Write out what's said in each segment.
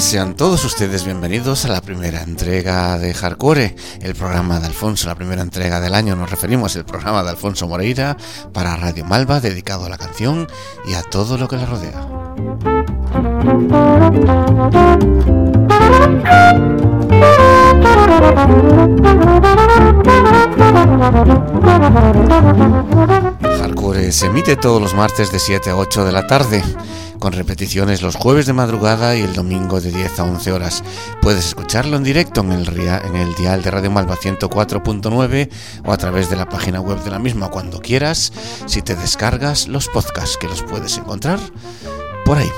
Sean todos ustedes bienvenidos a la primera entrega de Hardcore, el programa de Alfonso, la primera entrega del año. Nos referimos al programa de Alfonso Moreira para Radio Malva, dedicado a la canción y a todo lo que la rodea. Hardcore se emite todos los martes de 7 a 8 de la tarde con repeticiones los jueves de madrugada y el domingo de 10 a 11 horas. Puedes escucharlo en directo en el, en el dial de Radio Malva 104.9 o a través de la página web de la misma cuando quieras, si te descargas los podcasts que los puedes encontrar por ahí.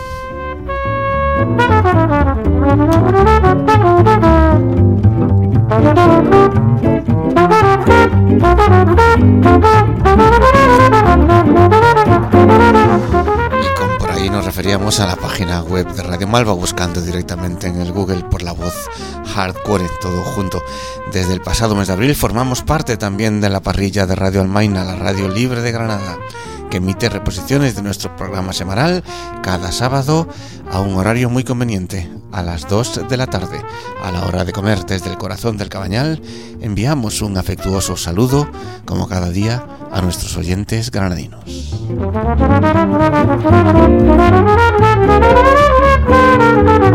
Nos referíamos a la página web de Radio Malva buscando directamente en el Google por la voz hardcore todo junto. Desde el pasado mes de abril formamos parte también de la parrilla de Radio Almaina, la radio libre de Granada, que emite reposiciones de nuestro programa semanal cada sábado a un horario muy conveniente, a las 2 de la tarde. A la hora de comer desde el corazón del cabañal, enviamos un afectuoso saludo, como cada día, a nuestros oyentes granadinos.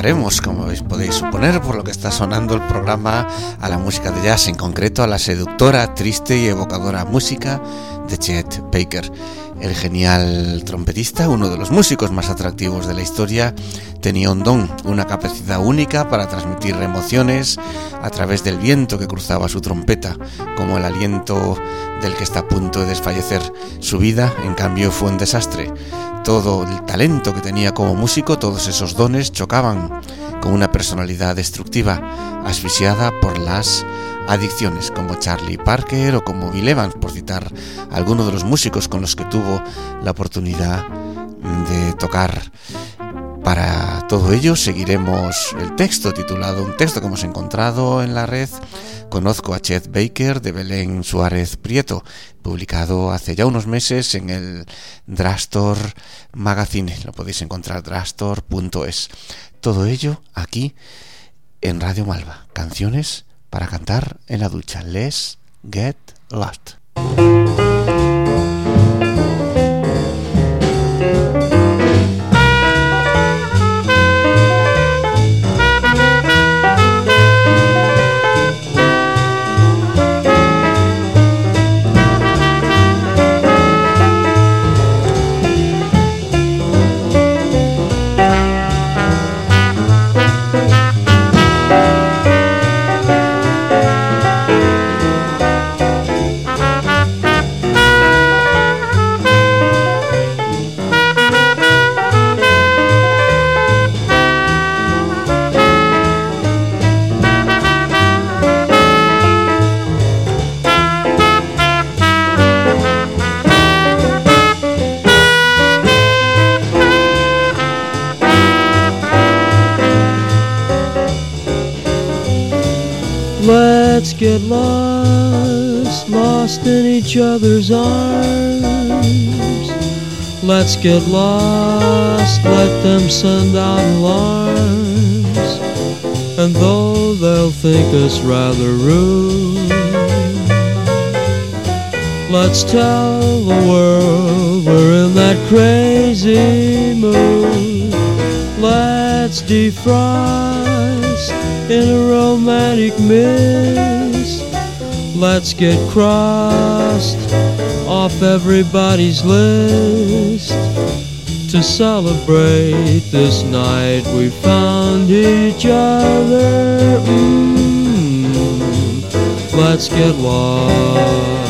Dedicaremos, como podéis suponer, por lo que está sonando el programa, a la música de jazz, en concreto a la seductora, triste y evocadora música de Chet Baker. El genial trompetista, uno de los músicos más atractivos de la historia, tenía un don, una capacidad única para transmitir emociones a través del viento que cruzaba su trompeta, como el aliento del que está a punto de desfallecer. Su vida, en cambio, fue un desastre. Todo el talento que tenía como músico, todos esos dones chocaban con una personalidad destructiva, asfixiada por las adicciones, como Charlie Parker o como Bill Evans, por citar algunos de los músicos con los que tuvo la oportunidad de tocar. Para todo ello seguiremos el texto titulado, un texto que hemos encontrado en la red, Conozco a Chet Baker de Belén Suárez Prieto, publicado hace ya unos meses en el Drastor Magazine. Lo podéis encontrar drastor.es. Todo ello aquí en Radio Malva. Canciones para cantar en la ducha. Let's get lost. Get lost, lost in each other's arms. Let's get lost, let them send out alarms. And though they'll think us rather rude, let's tell the world we're in that crazy mood. Let's defrost in a romantic mist. Let's get crossed off everybody's list to celebrate this night we found each other. Mm, let's get lost.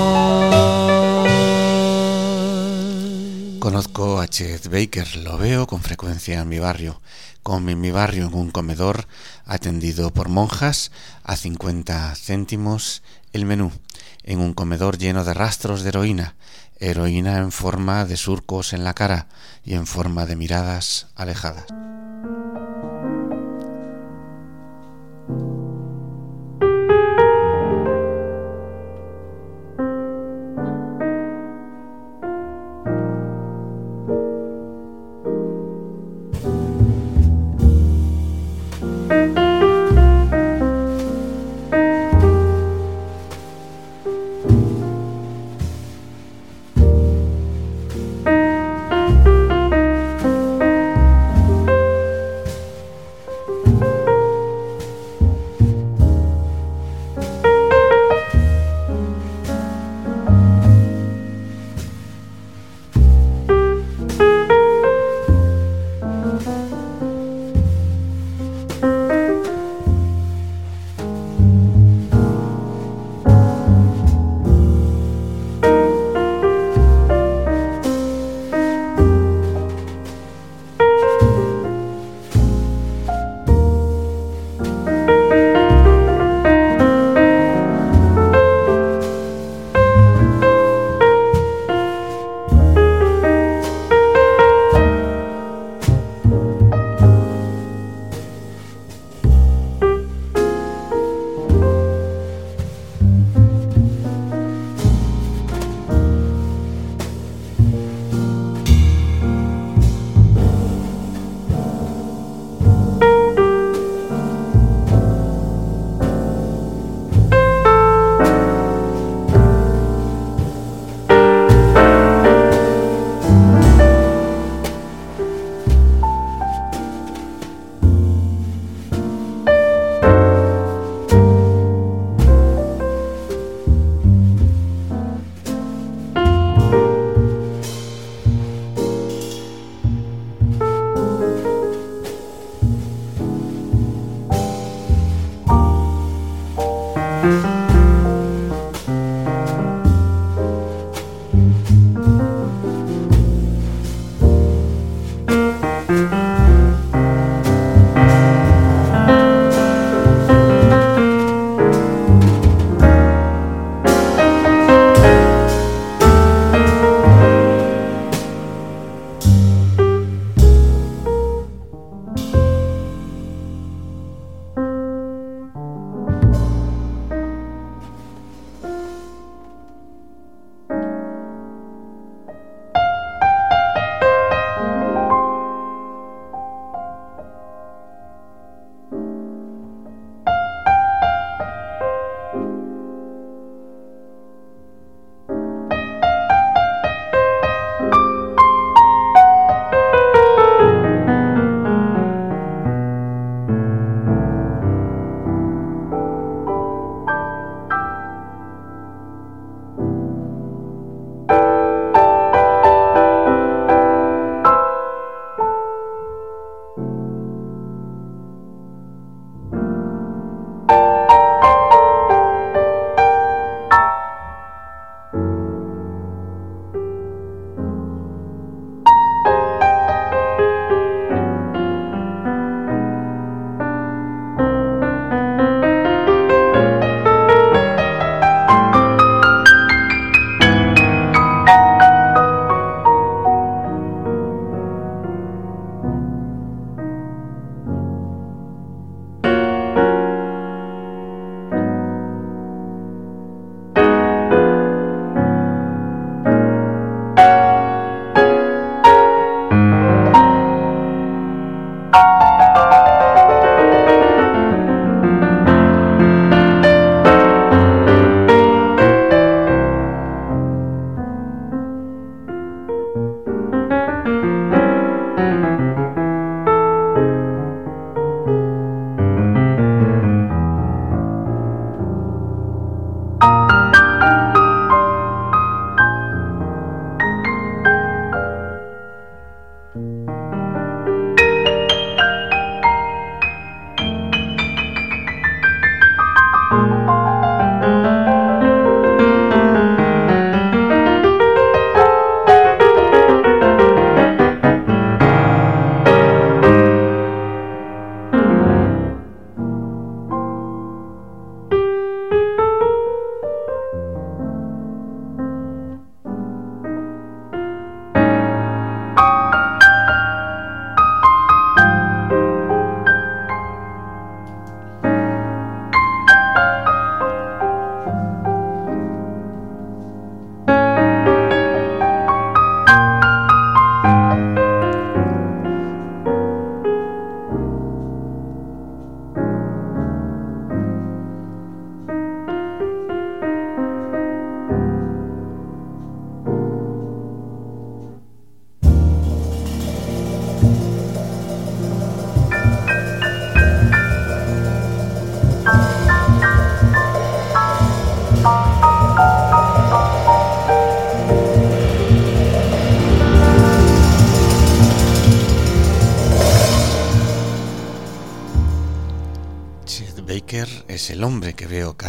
Chet Baker lo veo con frecuencia en mi barrio, como en mi barrio en un comedor atendido por monjas a 50 céntimos el menú, en un comedor lleno de rastros de heroína, heroína en forma de surcos en la cara y en forma de miradas alejadas.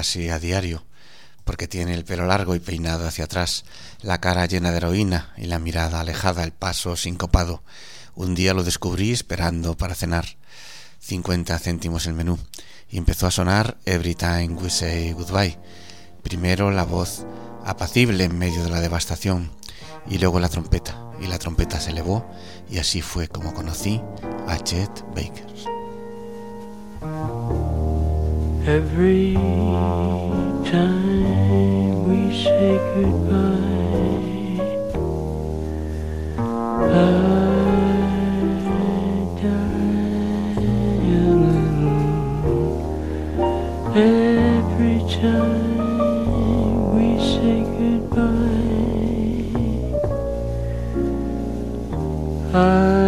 Casi a diario, porque tiene el pelo largo y peinado hacia atrás, la cara llena de heroína y la mirada alejada, el paso sincopado. Un día lo descubrí esperando para cenar. 50 céntimos el menú. Y empezó a sonar Every Time We Say Goodbye. Primero la voz apacible en medio de la devastación y luego la trompeta. Y la trompeta se elevó y así fue como conocí a Chet Baker. Every time we say goodbye, I die a little. Every time we say goodbye, I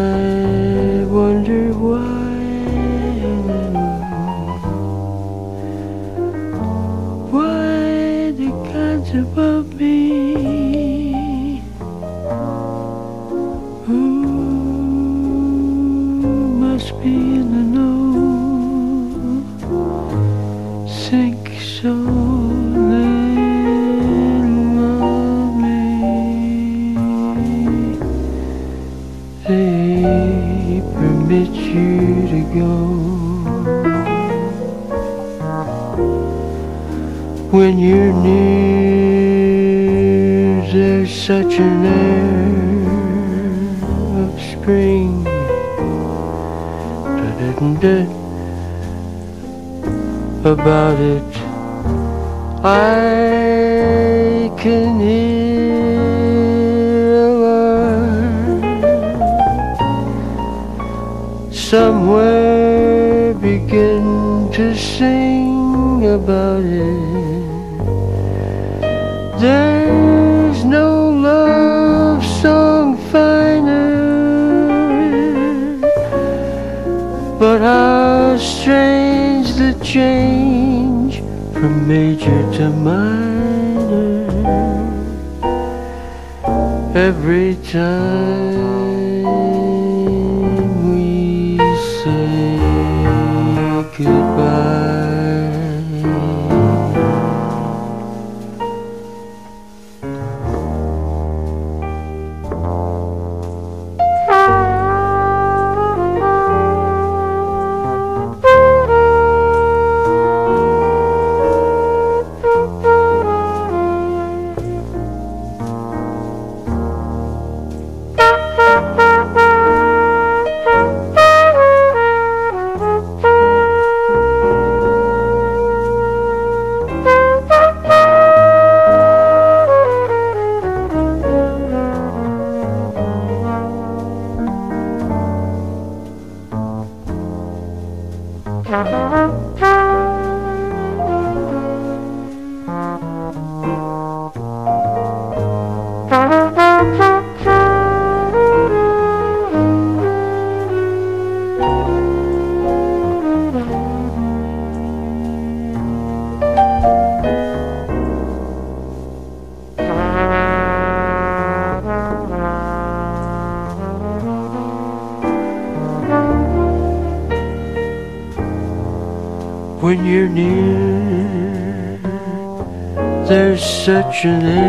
是你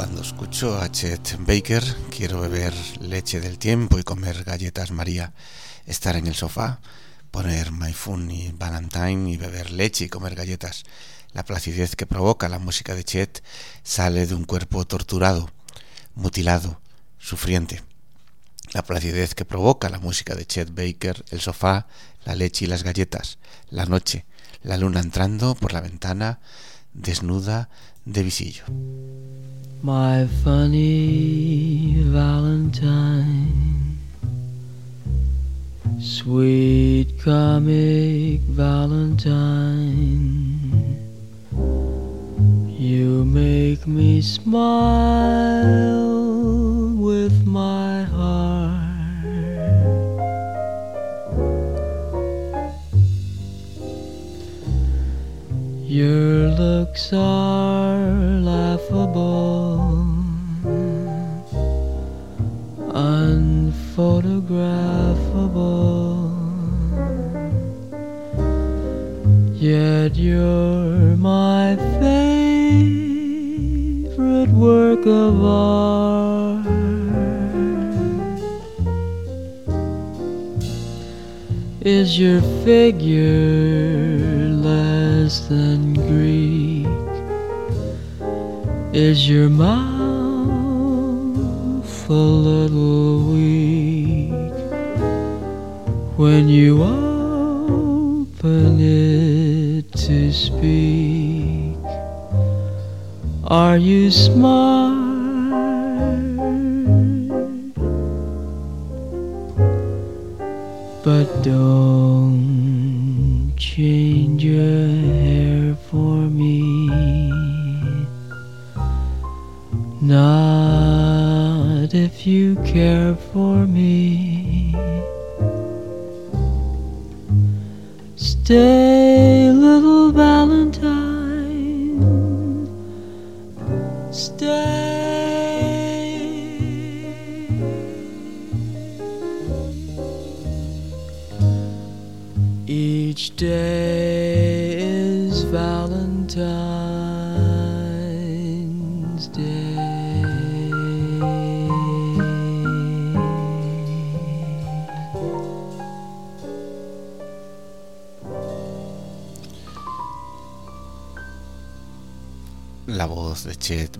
Cuando escucho a Chet Baker, quiero beber leche del tiempo y comer galletas María, estar en el sofá, poner My Funny Valentine y beber leche y comer galletas. La placidez que provoca la música de Chet sale de un cuerpo torturado, mutilado, sufriente. La placidez que provoca la música de Chet Baker, el sofá, la leche y las galletas, la noche, la luna entrando por la ventana, desnuda de visillo. My funny Valentine, sweet comic Valentine, you make me smile with my heart. Your looks are laughable, unphotographable. Yet you're my favorite work of art. Is your figure than Greek? Is your mouth a little weak when you open it to speak? Are you smart? But don't change your hair for me. Not if you care for me. Stay,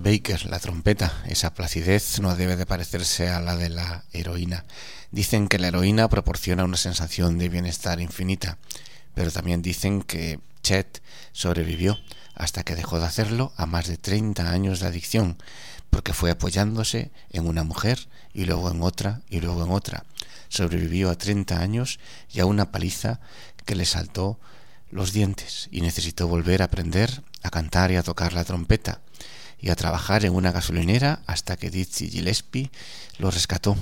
Baker, la trompeta, esa placidez no debe de parecerse a la de la heroína. Dicen que la heroína proporciona una sensación de bienestar infinita, pero también dicen que Chet sobrevivió hasta que dejó de hacerlo a más de 30 años de adicción, porque fue apoyándose en una mujer y luego en otra y luego en otra. Sobrevivió a 30 años y a una paliza que le saltó los dientes y necesitó volver a aprender a cantar y a tocar la trompeta y a trabajar en una gasolinera hasta que Dizzy Gillespie lo rescató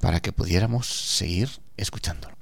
para que pudiéramos seguir escuchándolo.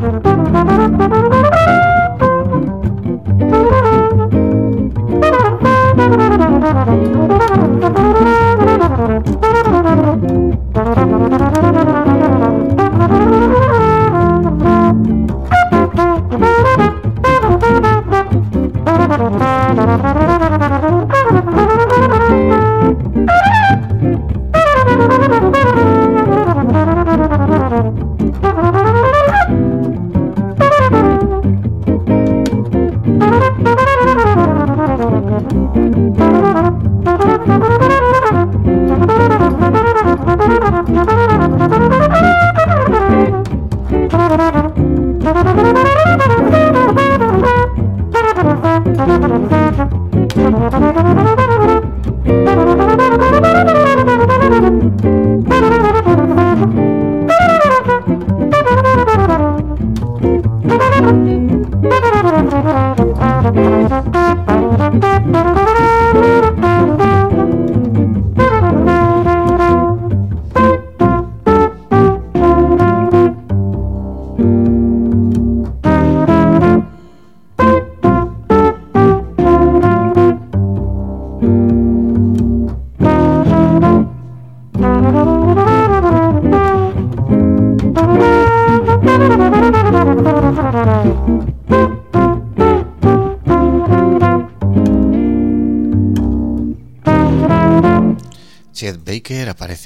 Thank you.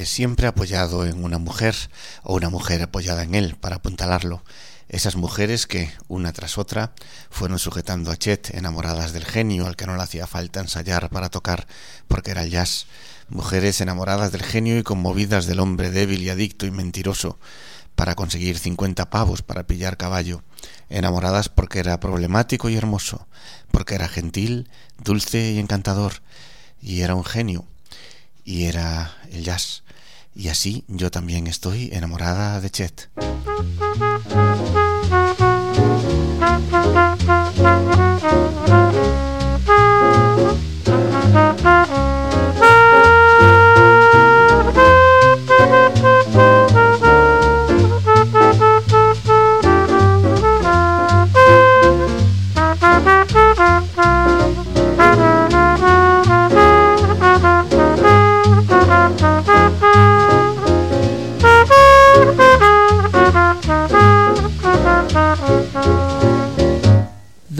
Siempre apoyado en una mujer o una mujer apoyada en él para apuntalarlo. Esas mujeres que, una tras otra, fueron sujetando a Chet, enamoradas del genio al que no le hacía falta ensayar para tocar, porque era jazz. Mujeres enamoradas del genio y conmovidas del hombre débil y adicto y mentiroso, para conseguir cincuenta pavos para pillar caballo. Enamoradas porque era problemático y hermoso, porque era gentil, dulce y encantador, y era un genio, y era el jazz. Y así yo también estoy enamorada de Chet.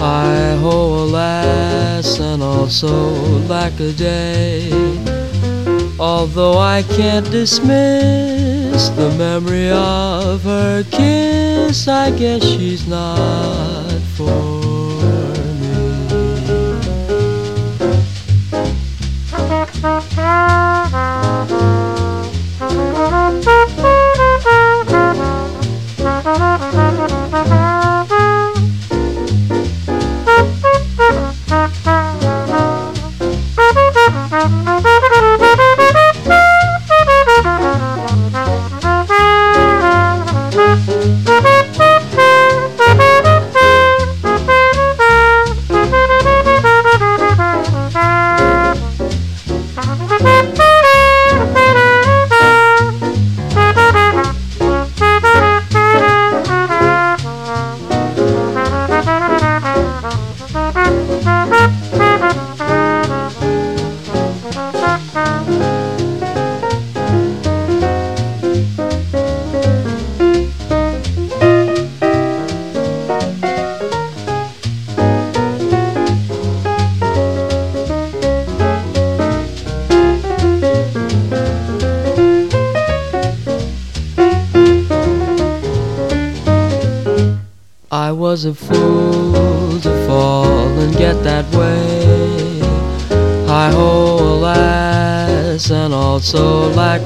I ho, alas, and also lack a day. Although I can't dismiss the memory of her kiss, I guess she's not for was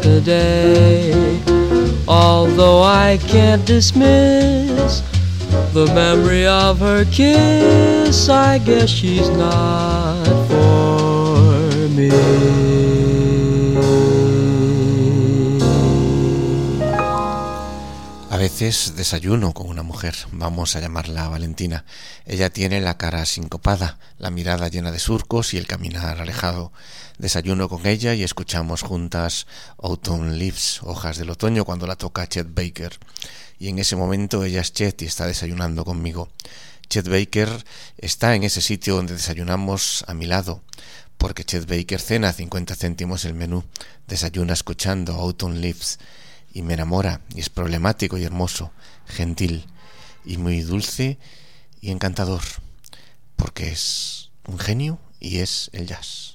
also lack a day. Although I can't dismiss The memory of her kiss, I guess she's not for me. veces desayuno con una mujer, vamos a llamarla Valentina. Ella tiene la cara sincopada, la mirada llena de surcos y el caminar alejado. Desayuno con ella y escuchamos juntas Autumn Leaves, hojas del otoño, cuando la toca Chet Baker. Y en ese momento ella es Chet y está desayunando conmigo. Chet Baker está en ese sitio donde desayunamos a mi lado, porque Chet Baker cena a 50 céntimos el menú, desayuna escuchando Autumn Leaves y me enamora y es problemático y hermoso, gentil y muy dulce y encantador, porque es un genio y es el jazz.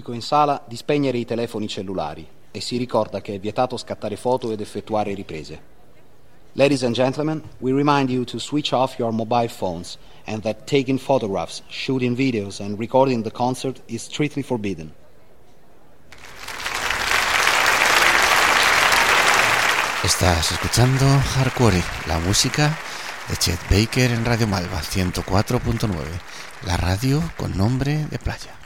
pubblico in sala di spegnere i telefoni cellulari e si ricorda che è vietato scattare foto ed effettuare riprese. Ladies and gentlemen, we remind you to switch off your mobile phones and that taking photographs, shooting videos and recording the concert is strictly forbidden. Estás escuchando Hardcore, la música de Chet Baker en Radio Malva 104.9, la radio con nombre de playa.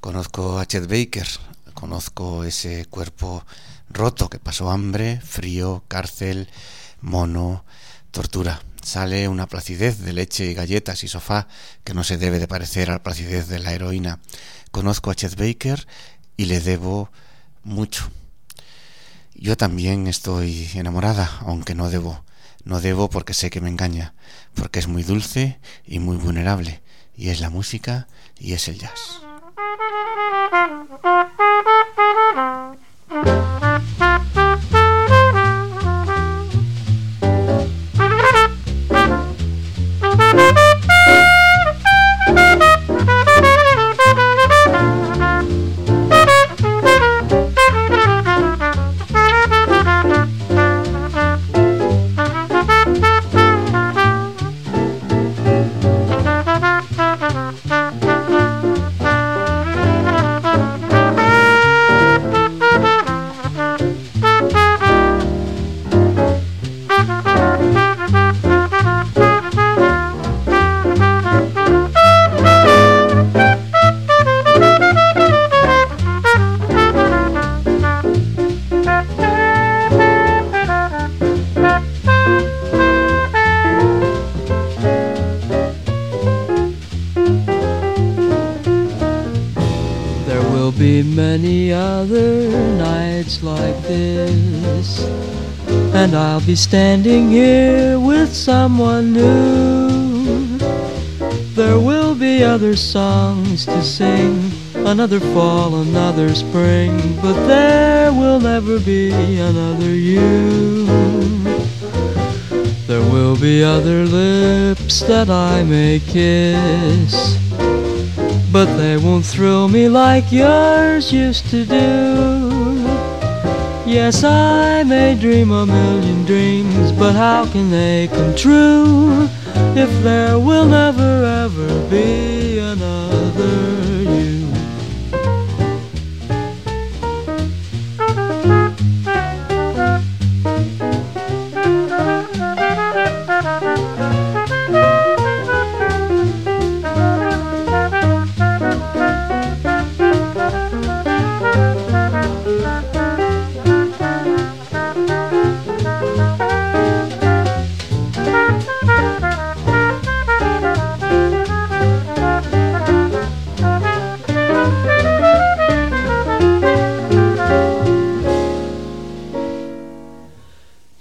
Conozco a Chet Baker, conozco ese cuerpo roto que pasó hambre, frío, cárcel, mono, tortura. Sale una placidez de leche y galletas y sofá que no se debe de parecer a la placidez de la heroína. Conozco a Chet Baker y le debo mucho. Yo también estoy enamorada, aunque no debo. No debo porque sé que me engaña, porque es muy dulce y muy vulnerable, y es la música y es el jazz. many other nights like this, and I'll be standing here with someone new. There will be other songs to sing, another fall, another spring, but there will never be another you. There will be other lips that I may kiss but they won't thrill me like yours used to do. Yes, I may dream a million dreams, but how can they come true if there will never ever be another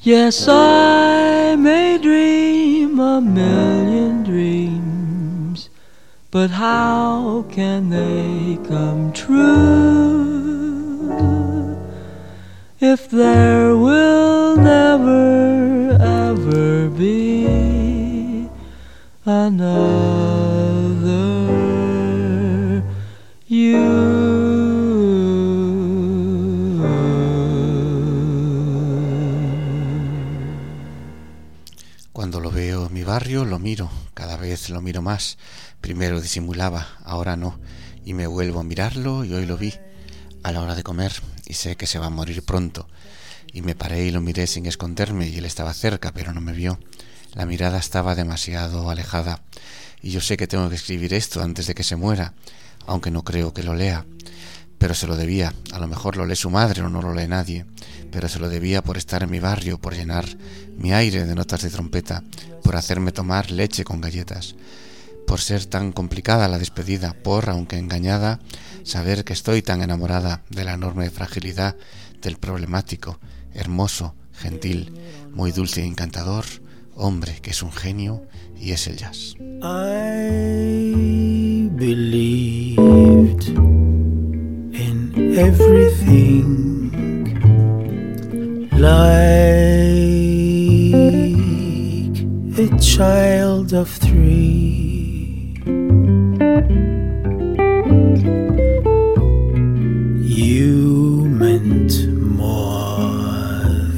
Yes, I may dream a million dreams, but how can they come true? If there lo miro, cada vez lo miro más. Primero disimulaba, ahora no, y me vuelvo a mirarlo y hoy lo vi a la hora de comer y sé que se va a morir pronto. Y me paré y lo miré sin esconderme y él estaba cerca, pero no me vio. La mirada estaba demasiado alejada y yo sé que tengo que escribir esto antes de que se muera, aunque no creo que lo lea. Pero se lo debía, a lo mejor lo lee su madre o no lo lee nadie, pero se lo debía por estar en mi barrio, por llenar mi aire de notas de trompeta, por hacerme tomar leche con galletas, por ser tan complicada la despedida, por, aunque engañada, saber que estoy tan enamorada de la enorme fragilidad del problemático, hermoso, gentil, muy dulce e encantador, hombre que es un genio y es el jazz. Everything like a child of three. You meant more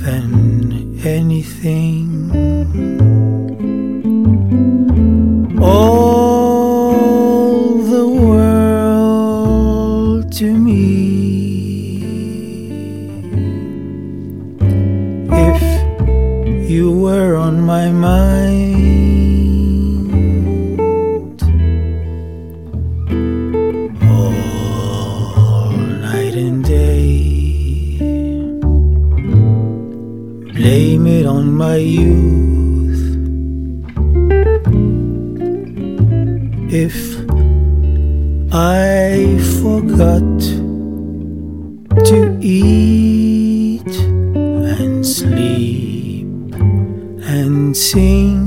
than anything. My mind, all night and day, blame it on my youth. if I forgot to eat and sleep 心。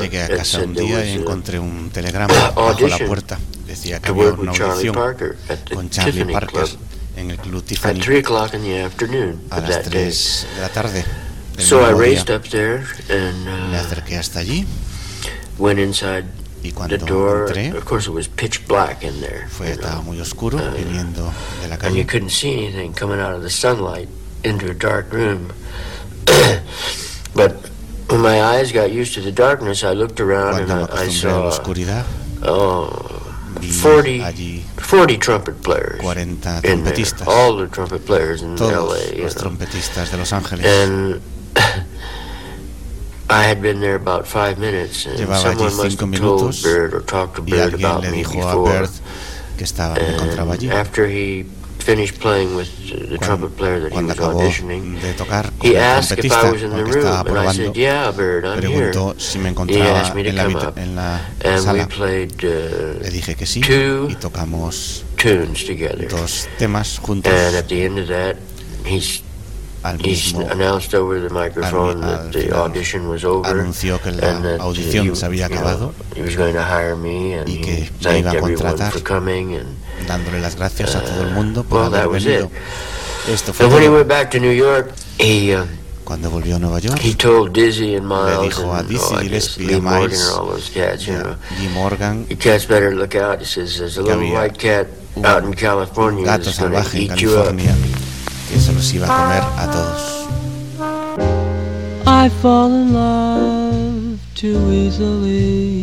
Llegué a casa un día y encontré un telegrama bajo la puerta. Decía que había una audición Parker at the con Charlie Parker en el Club Tiffany 3 o'clock in the afternoon a las that day. 3 de la tarde. del So I mismo día. raced up there and Me uh, acerqué hasta allí went inside y the cuando door. entré Of course, it was pitch black in there. fue you estaba muy oscuro Uh, viniendo de la calle my eyes got used to the darkness, I looked around and cuando me I, I acostumbré a la saw oscuridad oh, 40, allí 40 trumpet players 40 in there. trompetistas All the trumpet players in todos LA. Los know. trompetistas de Los Ángeles And I had been there about five minutes, and Llevaba allí someone must have told Bird or talked to Bird about me before. Que estaba me encontraba allí And after he finished playing with the cuando, trumpet player that he cuando was acabó auditioning, de tocar con he el asked if trompetista I was in con the el que estaba room, and I probando said, "Yeah, Bird, I'm here." preguntó si me He encontraba asked me to en la, come habita- up, en la and we sala played le uh, dije que sí two y tocamos tunes together. dos temas juntos And at the end of that, he's al he mismo announced over the microphone al that the final audition was over. anunció que la and that, uh, audición se había acabado he was going to hire me, and y que me iba a contratar. Dándole las gracias a todo el mundo por well, that haber was venido it. esto fue And when he todo. went back to New York, he uh, cuando volvió a Nueva York he told Dizzy and Miles dijo a and Dizzy oh, Gillespie, a Lee Morgan Miles, and all those cats, you know. Lee Morgan You cats better look out. He says there's a Que little había white cat un out in California gato salvaje en. California que se los iba a comer a todos I fall in love too easily.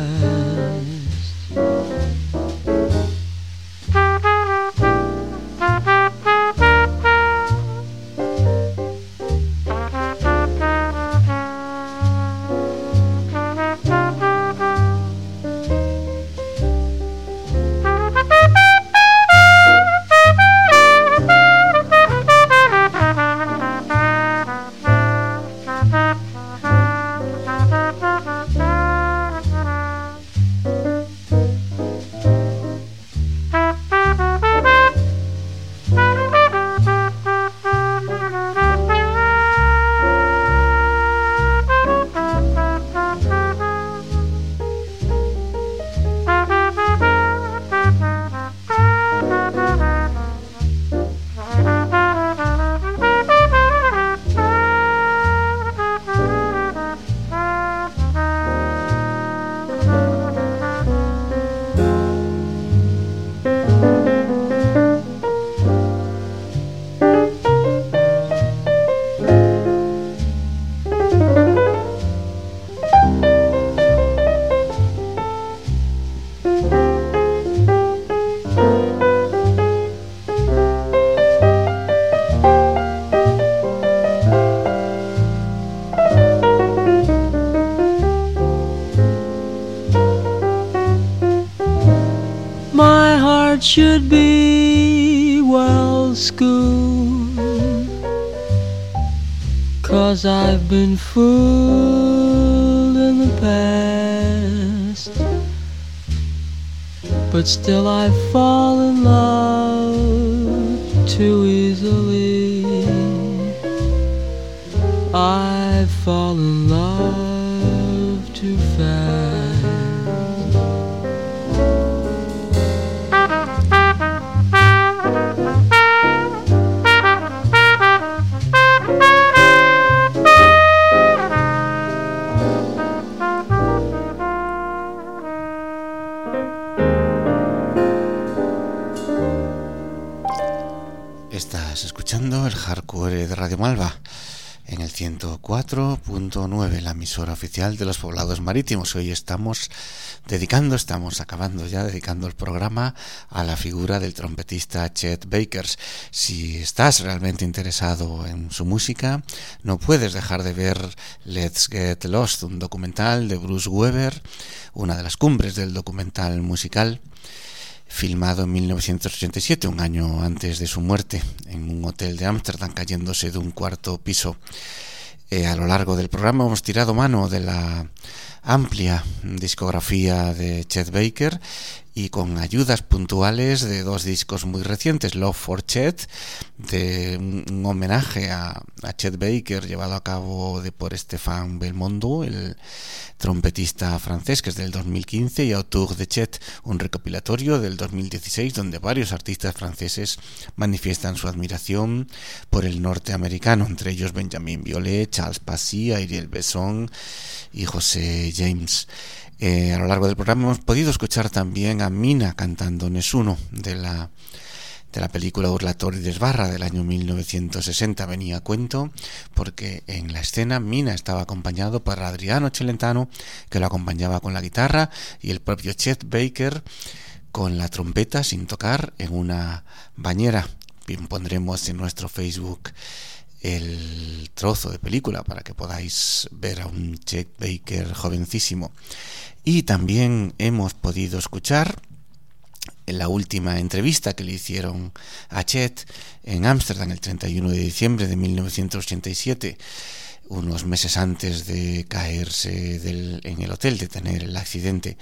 Cause I've been fooled in the past. But still I fall in love too easily. 94.9, la emisora oficial de los poblados marítimos. Hoy estamos dedicando, estamos acabando ya dedicando el programa a la figura del trompetista Chet Bakers. Si estás realmente interesado en su música, no puedes dejar de ver Let's Get Lost, un documental de Bruce Weber, una de las cumbres del documental musical filmado en 1987, un año antes de su muerte, en un hotel de Ámsterdam cayéndose de un cuarto piso. Eh, a lo largo del programa. Hemos tirado mano de la amplia discografía de Chet Baker y con ayudas puntuales de dos discos muy recientes, Love for Chet, de un homenaje a, Chet Baker llevado a cabo de, por Stéphane Belmondo, el trompetista francés, que es del 2015, y Autour de Chet, un recopilatorio del 2016 donde varios artistas franceses manifiestan su admiración por el norteamericano, entre ellos Benjamin Violet, Charles Passy, Ariel Besson y José James. Eh, a lo largo del programa hemos podido escuchar también a Mina cantando Nesuno de la, de la película Urlator y Desbarra del año 1960. Venía a cuento porque en la escena Mina estaba acompañado por Adriano Celentano, que lo acompañaba con la guitarra, y el propio Chet Baker con la trompeta sin tocar en una bañera. Bien, pondremos en nuestro Facebook el trozo de película para que podáis ver a un Chet Baker jovencísimo. Y también hemos podido escuchar en la última entrevista que le hicieron a Chet en Ámsterdam el 31 de diciembre de 1987, unos meses antes de caerse en el hotel, de tener el accidente.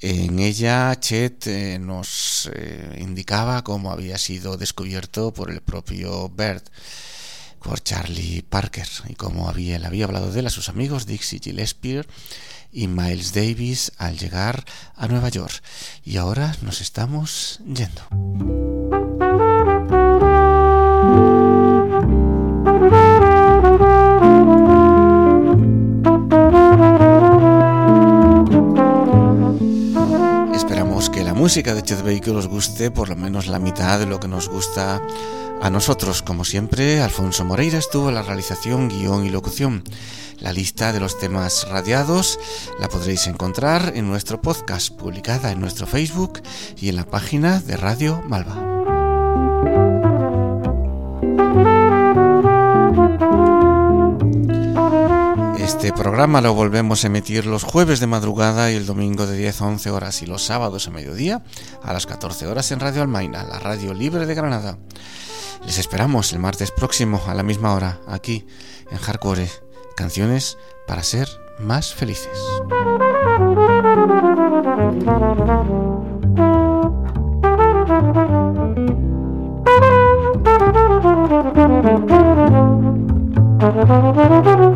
En ella Chet eh, nos eh, indicaba cómo había sido descubierto por el propio Bert por Charlie Parker y cómo había, había hablado de él a sus amigos Dixie Gillespie y Miles Davis al llegar a Nueva York. Y ahora nos estamos yendo. Música de Chet Baker os guste por lo menos la mitad de lo que nos gusta a nosotros. Como siempre, Alfonso Moreira estuvo en la realización, guion y locución. La lista de los temas radiados la podréis encontrar en nuestro podcast, publicada en nuestro Facebook y en la página de Radio Malva. Este programa lo volvemos a emitir los jueves de madrugada y el domingo de 10 a 11 horas y los sábados a mediodía a las 14 horas en Radio Almaina, la radio libre de Granada. Les esperamos el martes próximo a la misma hora, aquí en Hardcore, canciones para ser más felices. Müzik